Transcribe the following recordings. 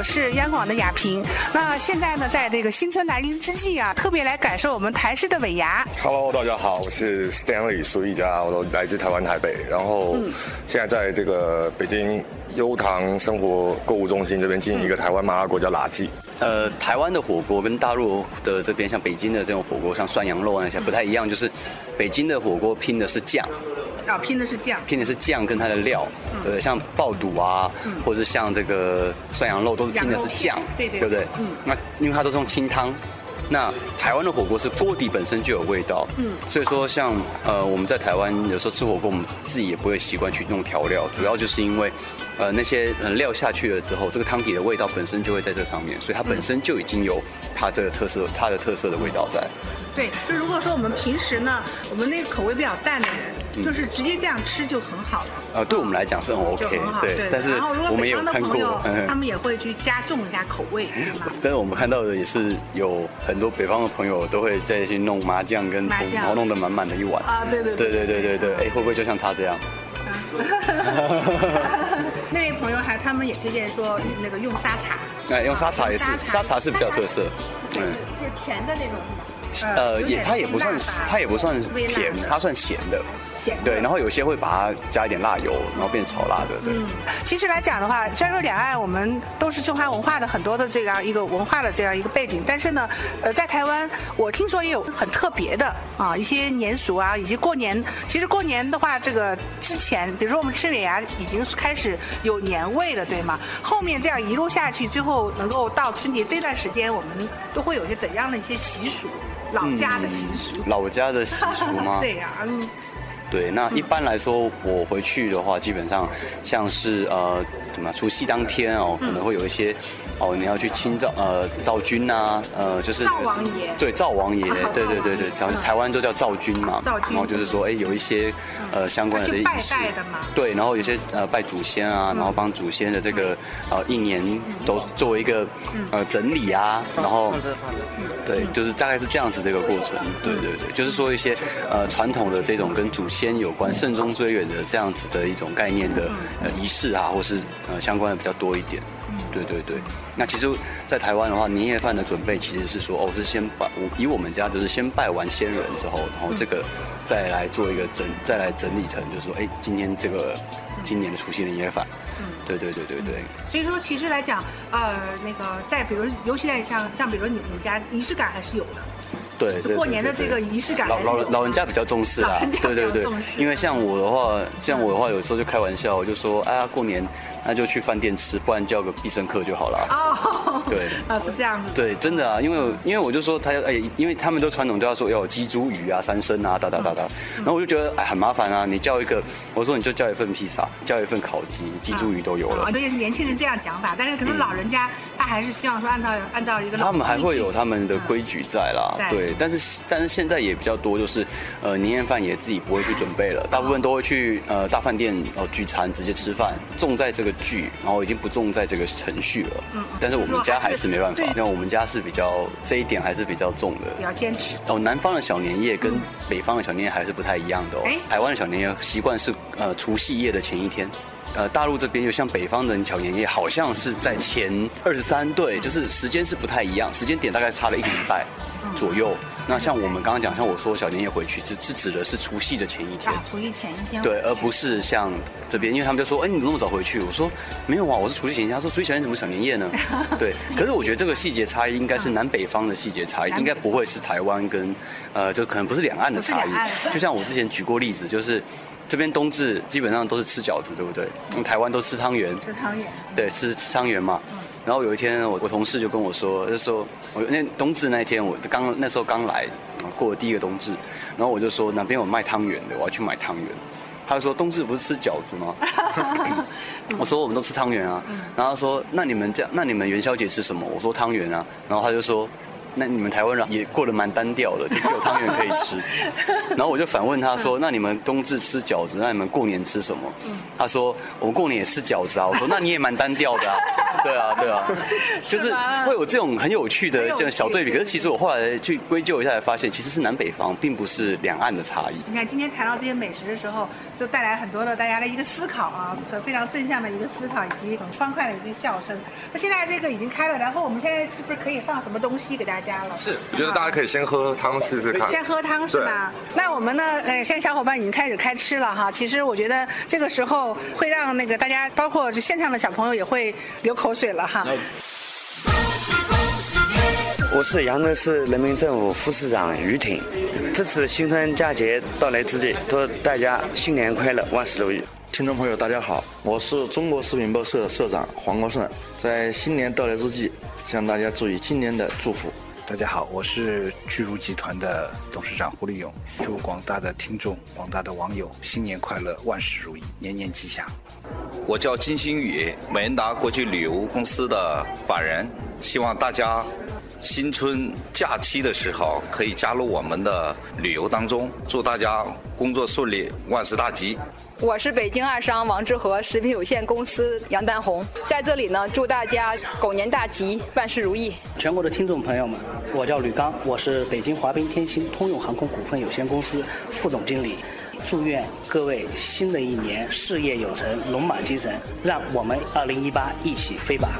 我是央广的雅萍。那现在呢，在这个新春来临之际啊，特别来感受我们台式的尾牙。Hello，大家好，我是 Stanley 苏一家，我来自台湾台北，然后现在在这个北京优唐生活购物中心这边经营一个台湾麻辣锅叫辣记。呃，台湾的火锅跟大陆的这边像北京的这种火锅，像涮羊肉那些不太一样，就是北京的火锅拼的是酱，啊，拼的是酱。拼的是酱跟它的料，对，像爆肚啊，或者是像这个涮羊肉都是拼的是酱对对对不对？嗯那因为它都是用清汤。那台湾的火锅是锅底本身就有味道，嗯，所以说像呃我们在台湾有时候吃火锅，我们自己也不会习惯去弄调料，主要就是因为呃那些呃料下去了之后，这个汤底的味道本身就会在这上面，所以它本身就已经有它这个特色，它的特色的味道在。对，就如果说我们平时呢，我们那个口味比较淡的人，就是直接这样吃就很好了。呃，对我们来讲是很 OK，很好，对，但是我们也有看过，，嗯他们也会去加重一下口味，但是我们看到的也是有很多北方的朋友都会再去弄麻酱跟葱，然后弄得满满的一碗。啊，对对对对对对对，哎，会不会就像他这样？那位朋友还他们也推荐说那个用沙茶，哎，用沙茶也是，沙茶是比较特色。嗯，就是甜的那种？呃，也它也不算它也不算甜它算咸的。咸对，然后有些会把它加一点辣油，然后变炒辣的。对。其实来讲的话，虽然说两岸我们都是中华文化的很多的这样一个文化的这样一个背景，但是呢，呃，在台湾我听说也有很特别的啊一些年俗啊，以及过年。其实过年的话，这个之前，比如说我们吃尾牙已经开始有年味了，对吗？后面这样一路下去，最后能够到春节这段时间，我们都会有些怎样的一些习俗？老家的习俗。老家的习俗吗？对呀、嗯，对，那一般来说，我回去的话，基本上像是呃，怎么除夕当天哦，可能会有一些哦，你要去清赵呃赵君呐，呃，就是赵王爷对，赵王爷，对对对对，然后台湾都叫赵君嘛，然后就是说，哎，有一些呃相关的仪去拜式对，然后有些呃拜祖先啊，然后帮祖先的这个呃一年都作为一个呃整理啊，然后对，就是大概是这样子这个过程。对对对，就是说一些呃传统的这种跟祖先有关、慎终追远的这样子的一种概念的呃仪式啊，或是呃相关的比较多一点。对对对，那其实，在台湾的话，年夜饭的准备其实是说，哦，是先拜我以我们家就是先拜完先人之后，然后这个再来做一个整，再来整理成，就是说，哎，今天这个今年的除夕年夜饭。对对对对对。所以说其实来讲，呃，那个在比如，尤其在像像比如你们家仪式感还是有的。对对对过年的对这个仪式感老老老人家比较重视啦老人家，对对对。因为像我的话，像我的话，有时候就开玩笑，我就说，哎呀，过年那就去饭店吃，不然叫个必胜客就好了。哦，对。啊，是这样子。对，真的啊，因为因为我就说他要哎，因为他们都传统都要说要有鸡猪鱼啊、三牲啊，哒哒哒哒，然后我就觉得哎很麻烦啊，你叫一个，我说你就叫一份披萨，叫一份烤鸡，鸡猪鱼都有了。啊，。对，也是年轻人这样讲法，但是可能老人家他还是希望说按照按照一个他们还会有他们的规矩在啦，在。对，但是但是现在也比较多，就是呃年夜饭也自己不会去准备了，大部分都会去呃大饭店哦聚餐直接吃饭，重在这个聚，然后已经不重在这个程序了。嗯，但是我们家还是没办法对，因为我们家是比较这一点还是比较重的。比较坚持。哦，南方的小年夜跟北方的小年夜还是不太一样的哦哎。台湾的小年夜习惯是呃除夕夜的前一天。呃，大陆这边就像北方的小年夜，好像是在前二十三，对，就是时间是不太一样，时间点大概差了一个礼拜左右。那像我们刚刚讲，像我说小年夜回去，是是指的是除夕的前一天。啊，除夕前一天。对，而不是像这边，因为他们就说，哎，你怎么那么早回去？我说没有啊，我是除夕前一天。他说除夕前一天怎么小年夜呢？对，可是我觉得这个细节差异应该是南北方的细节差异，应该不会是台湾跟呃，就可能不是两岸的差异。就像我之前举过例子，就是这边冬至基本上都是吃饺子，对不对？嗯台湾都吃汤圆，吃汤圆。对，吃吃汤圆嘛。然后有一天，我我同事就跟我说，就说我那冬至那一天，我刚那时候刚来，过了第一个冬至，然后我就说哪边有卖汤圆的，我要去买汤圆。他就说冬至不是吃饺子吗？我说我们都吃汤圆啊。然后他说那你们这样，那你们元宵节吃什么？我说汤圆啊。然后他就说那你们台湾人也过得蛮单调的，就只有汤圆可以吃。然后我就反问他说，那你们冬至吃饺子，那你们过年吃什么？他说我们过年也吃饺子啊。我说那你也蛮单调的啊。对啊，对啊，就是会有这种很有趣的这种小对比。可是其实我后来去归咎一下，才发现其实是南北方，并不是两岸的差异。你看今天谈到这些美食的时候，就带来很多的大家的一个思考啊，和非常正向的一个思考，以及很欢快的一个笑声。那现在这个已经开了，然后我们现在是不是可以放什么东西给大家了？是，我觉得大家可以先喝汤试试看。先喝汤是吗？那我们呢？呃，现在小伙伴已经开始开吃了哈。其实我觉得这个时候会让那个大家，包括这线上的小朋友也会流口水了哈。我是扬州市人民政府副市长于挺。这次新春佳节到来之际，祝大家新年快乐，万事如意。听众朋友，大家好，我是中国食品报社社长黄国胜。在新年到来之际，向大家祝以新年的祝福。大家好，我是巨如集团的董事长胡立勇，祝广大的听众、广大的网友新年快乐，万事如意，年年吉祥。我叫金星宇，美恩达国际旅游公司的法人，希望大家新春假期的时候可以加入我们的旅游当中，祝大家工作顺利，万事大吉。我是北京二商王致和食品有限公司杨丹红，在这里呢，祝大家狗年大吉，万事如意。全国的听众朋友们，我叫吕刚，我是北京华彬天星通用航空股份有限公司副总经理。祝愿各位新的一年事业有成，龙马精神，让我们二零一八一起飞吧！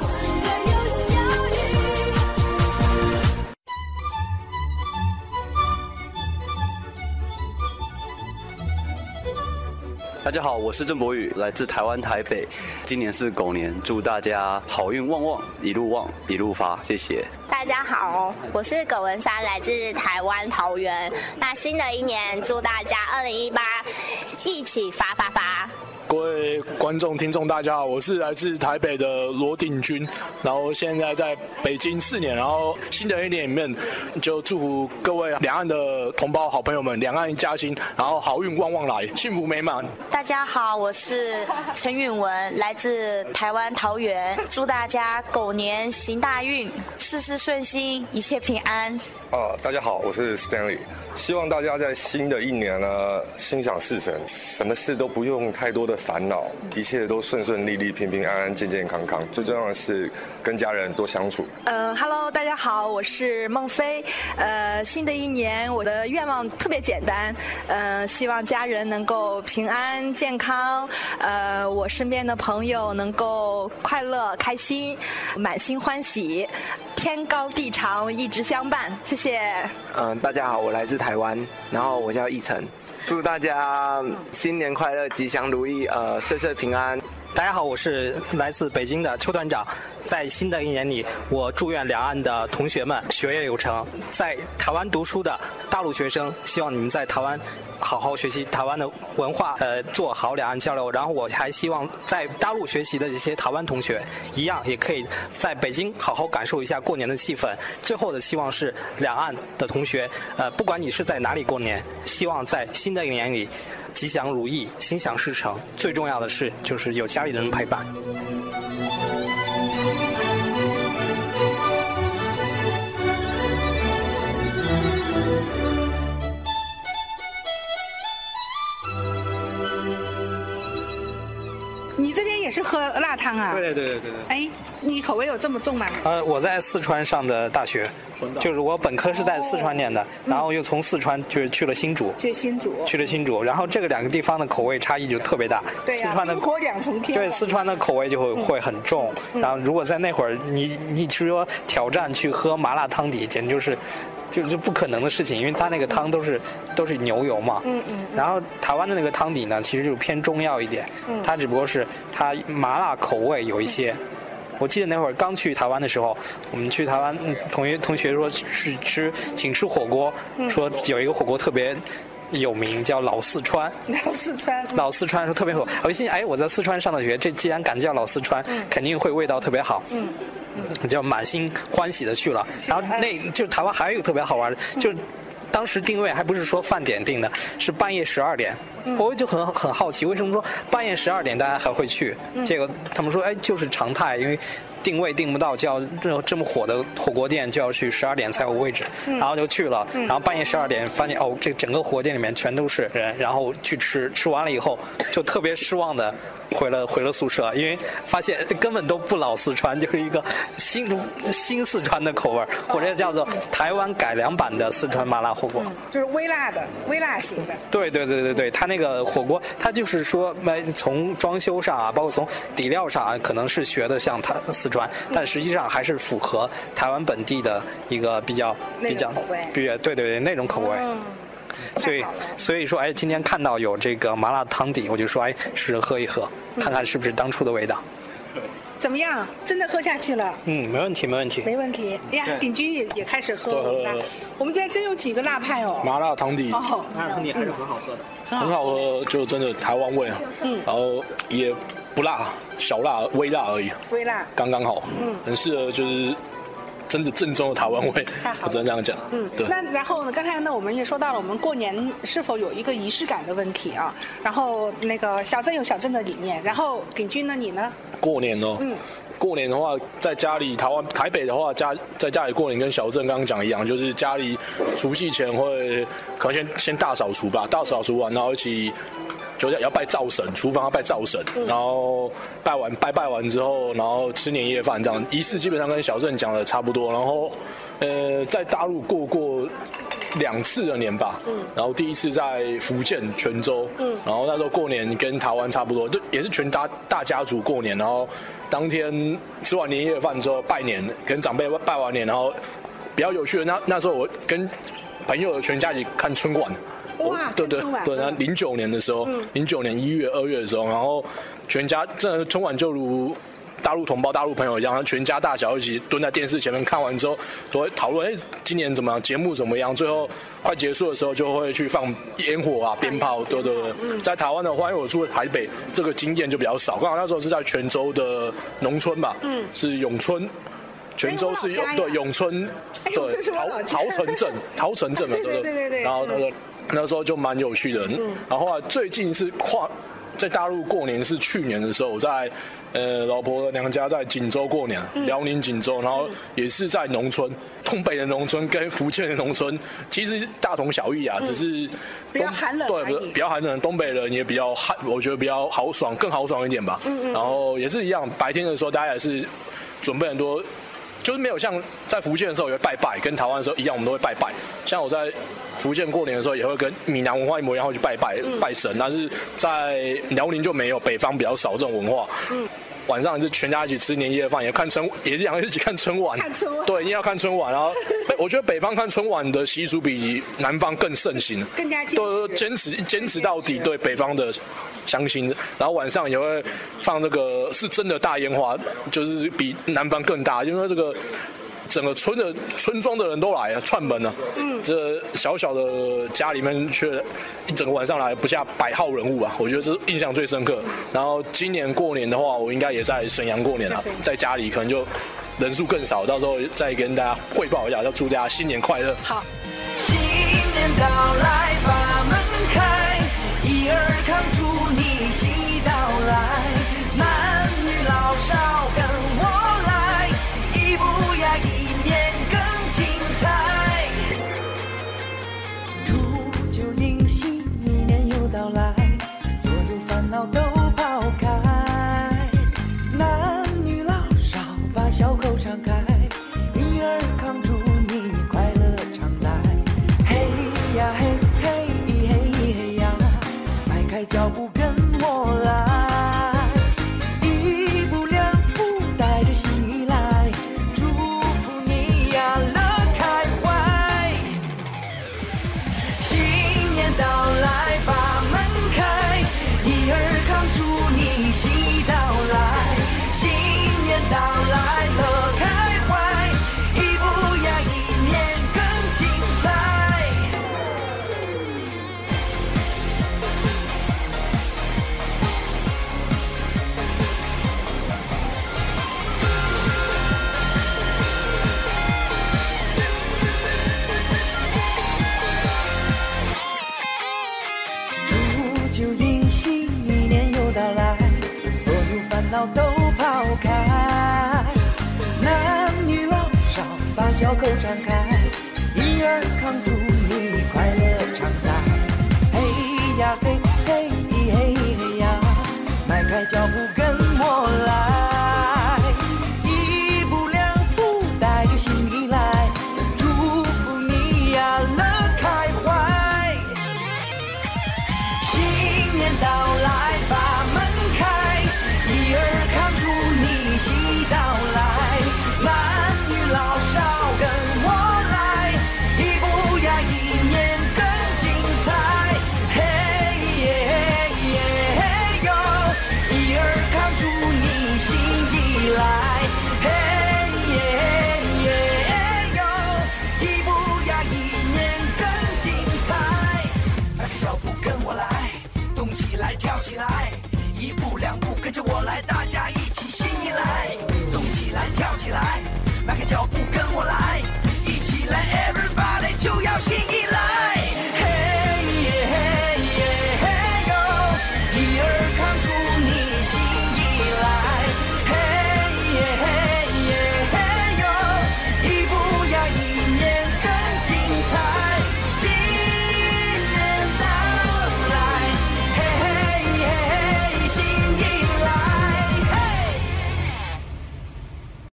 大家好，我是郑博宇，来自台湾台北。今年是狗年，祝大家好运旺旺，一路旺一路发，谢谢。大家好，我是葛文山，来自台湾桃园。那新的一年，祝大家二零一八一起发发发。观众、听众，大家好，我是来自台北的罗鼎军，然后现在在北京四年，然后新的一年里面就祝福各位两岸的同胞、好朋友们，两岸一家亲，然后好运旺旺来，幸福美满。大家好，我是陈允文，来自台湾桃园，祝大家狗年行大运，事事顺心，一切平安。啊，大家好，我是 Stanley，希望大家在新的一年呢，心想事成，什么事都不用太多的烦恼，一切都顺顺利利、平平安安、健健康康。最重要的是跟家人多相处。嗯，Hello，大家好，我是孟非。呃，新的一年我的愿望特别简单，呃，希望家人能够平安健康，呃，我身边的朋友能够快乐开心，满心欢喜，天高地长，一直相伴。谢谢。嗯，大家好，我来自台湾，然后我叫易晨，祝大家新年快乐，吉祥如意，呃，岁岁平安。大家好，我是来自北京的邱团长。在新的一年里，我祝愿两岸的同学们学业有成。在台湾读书的大陆学生，希望你们在台湾好好学习台湾的文化，呃，做好两岸交流。然后我还希望在大陆学习的这些台湾同学，一样也可以在北京好好感受一下过年的气氛。最后的希望是两岸的同学，呃，不管你是在哪里过年，希望在新的一年里吉祥如意，心想事成。最重要的是，就是有家里人陪伴。辣汤啊？对对对对对。哎，你口味有这么重吗？呃，我在四川上的大学，就是我本科是在四川念的，然后又从四川就是去了新竹。去新竹。去了新竹，然后这个两个地方的口味差异就特别大。对呀。冰火两重天。对，四川的口味就会会很重，然后如果在那会儿你你说挑战去喝麻辣汤底，简直就是。就是不可能的事情，因为它那个汤都是都是牛油嘛。嗯嗯。然后台湾的那个汤底呢，其实就是偏中药一点。嗯。它只不过是它麻辣口味有一些。我记得那会儿刚去台湾的时候，我们去台湾，同学同学说去吃，请吃火锅，说有一个火锅特别有名，叫老四川。老四川。老四川说特别火，我心想，哎，我在四川上的学，这既然敢叫老四川，肯定会味道特别好。嗯。就满心欢喜的去了，然后那就台湾还有一个特别好玩的，就是当时定位还不是说饭点定的，是半夜十二点，我就很很好奇，为什么说半夜十二点大家还会去？结果他们说，哎，就是常态，因为定位定不到，就要这这么火的火锅店就要去十二点才有位置，嗯然后就去了，嗯然后半夜十二点发现哦，这整个火锅店里面全都是人，然后去吃，吃完了以后就特别失望的回了回了宿舍，因为发现根本都不老四川，就是一个新新四川的口味儿，或者叫做台湾改良版的四川麻辣火锅。就是微辣的，微辣型的。对对对对对，它那个火锅，它就是说，呃从装修上啊，包括从底料上啊，可能是学的像它四川，但实际上还是符合台湾本地的一个比较比较口味比较对对对那种口味。嗯，所以所以说，哎，今天看到有这个麻辣汤底，我就说，哎，试着喝一喝，看看是不是当初的味道。怎么样？真的喝下去了？嗯，没问题，没问题。没问题。哎呀，鼎军也也开始喝我们今天真有几个辣派哦。麻辣汤底哦，麻辣汤底还是很好喝的。很好喝，就真的台湾味啊。嗯然后也不辣，小辣、微辣而已，微辣。刚刚好。嗯很适合就是真的正宗的台湾味太好，我只能这样讲。嗯，对。那然后呢？刚才呢，我们也说到了，我们过年是否有一个仪式感的问题啊？然后那个小镇有小镇的理念，然后鼎军呢，你呢？过年哦，嗯，过年的话，在家里，台湾台北的话，家在家里过年跟小镇刚刚讲一样，就是家里除夕前会可能先先大扫除吧，大扫除完，然后一起。就是要拜灶神，厨房要拜灶神，然后拜完拜拜完之后，然后吃年夜饭这样仪式基本上跟小郑讲的差不多。然后，呃，在大陆过过两次的年吧，嗯然后第一次在福建泉州，嗯然后那时候过年跟台湾差不多，就也是全大大家族过年，然后当天吃完年夜饭之后拜年，跟长辈拜完年，然后比较有趣的那那时候我跟朋友全家一起看春晚。哇对对对，然后零九年的时候嗯，零九年一月、二月的时候，然后全家真的春晚就如大陆同胞、大陆朋友一样，全家大小一起蹲在电视前面看完之后，都会讨论，哎，今年怎么样，节目怎么样？最后快结束的时候，就会去放烟火啊、鞭炮，对对对。在台湾的话，因为我住在台北，这个经验就比较少。刚好那时候是在泉州的农村吧，嗯是永春。泉州是哎我老家呀。对永春，对我老家。桃 桃城镇，桃城镇嘛，对对对对？对对然后那个那时候就蛮有趣的。嗯。然后啊最近是跨在大陆过年是去年的时候，我在呃老婆的娘家在锦州过年，嗯。辽宁锦州，然后也是在农村，东北的农村跟福建的农村其实大同小异啊，只是嗯比较寒冷对，比较寒冷，东北人也比较寒，我觉得比较豪爽，更豪爽一点吧。嗯嗯。然后也是一样，白天的时候大家也是准备很多。就是没有像在福建的时候也会拜拜，跟台湾的时候一样，我们都会拜拜。像我在福建过年的时候，也会跟闽南文化一模一样，会去拜拜、嗯拜神。但是在辽宁就没有，北方比较少这种文化。嗯，晚上是全家一起吃年夜饭，也看春，也是两个一起看春晚。看春晚对，一定要看春晚。然后，我觉得北方看春晚的习俗比南方更盛行，更加坚持，对坚持坚持到底。对北方的乡亲，然后晚上也会放那个是真的大烟花，就是比南方更大，因为这个。整个村的村庄的人都来了，串门了。嗯这小小的家里面却一整个晚上来不下百号人物啊，我觉得是印象最深刻。然后今年过年的话，我应该也在沈阳过年啊在家里可能就人数更少，到时候再跟大家汇报一下，要祝大家新年快乐。好。新年到来，把门开，一二康祝你喜到来，男女老少跟脑都抛开。男女老少把笑口张开，一二康祝你快乐常在。嘿呀嘿嘿咿嘿嘿呀，迈开脚步。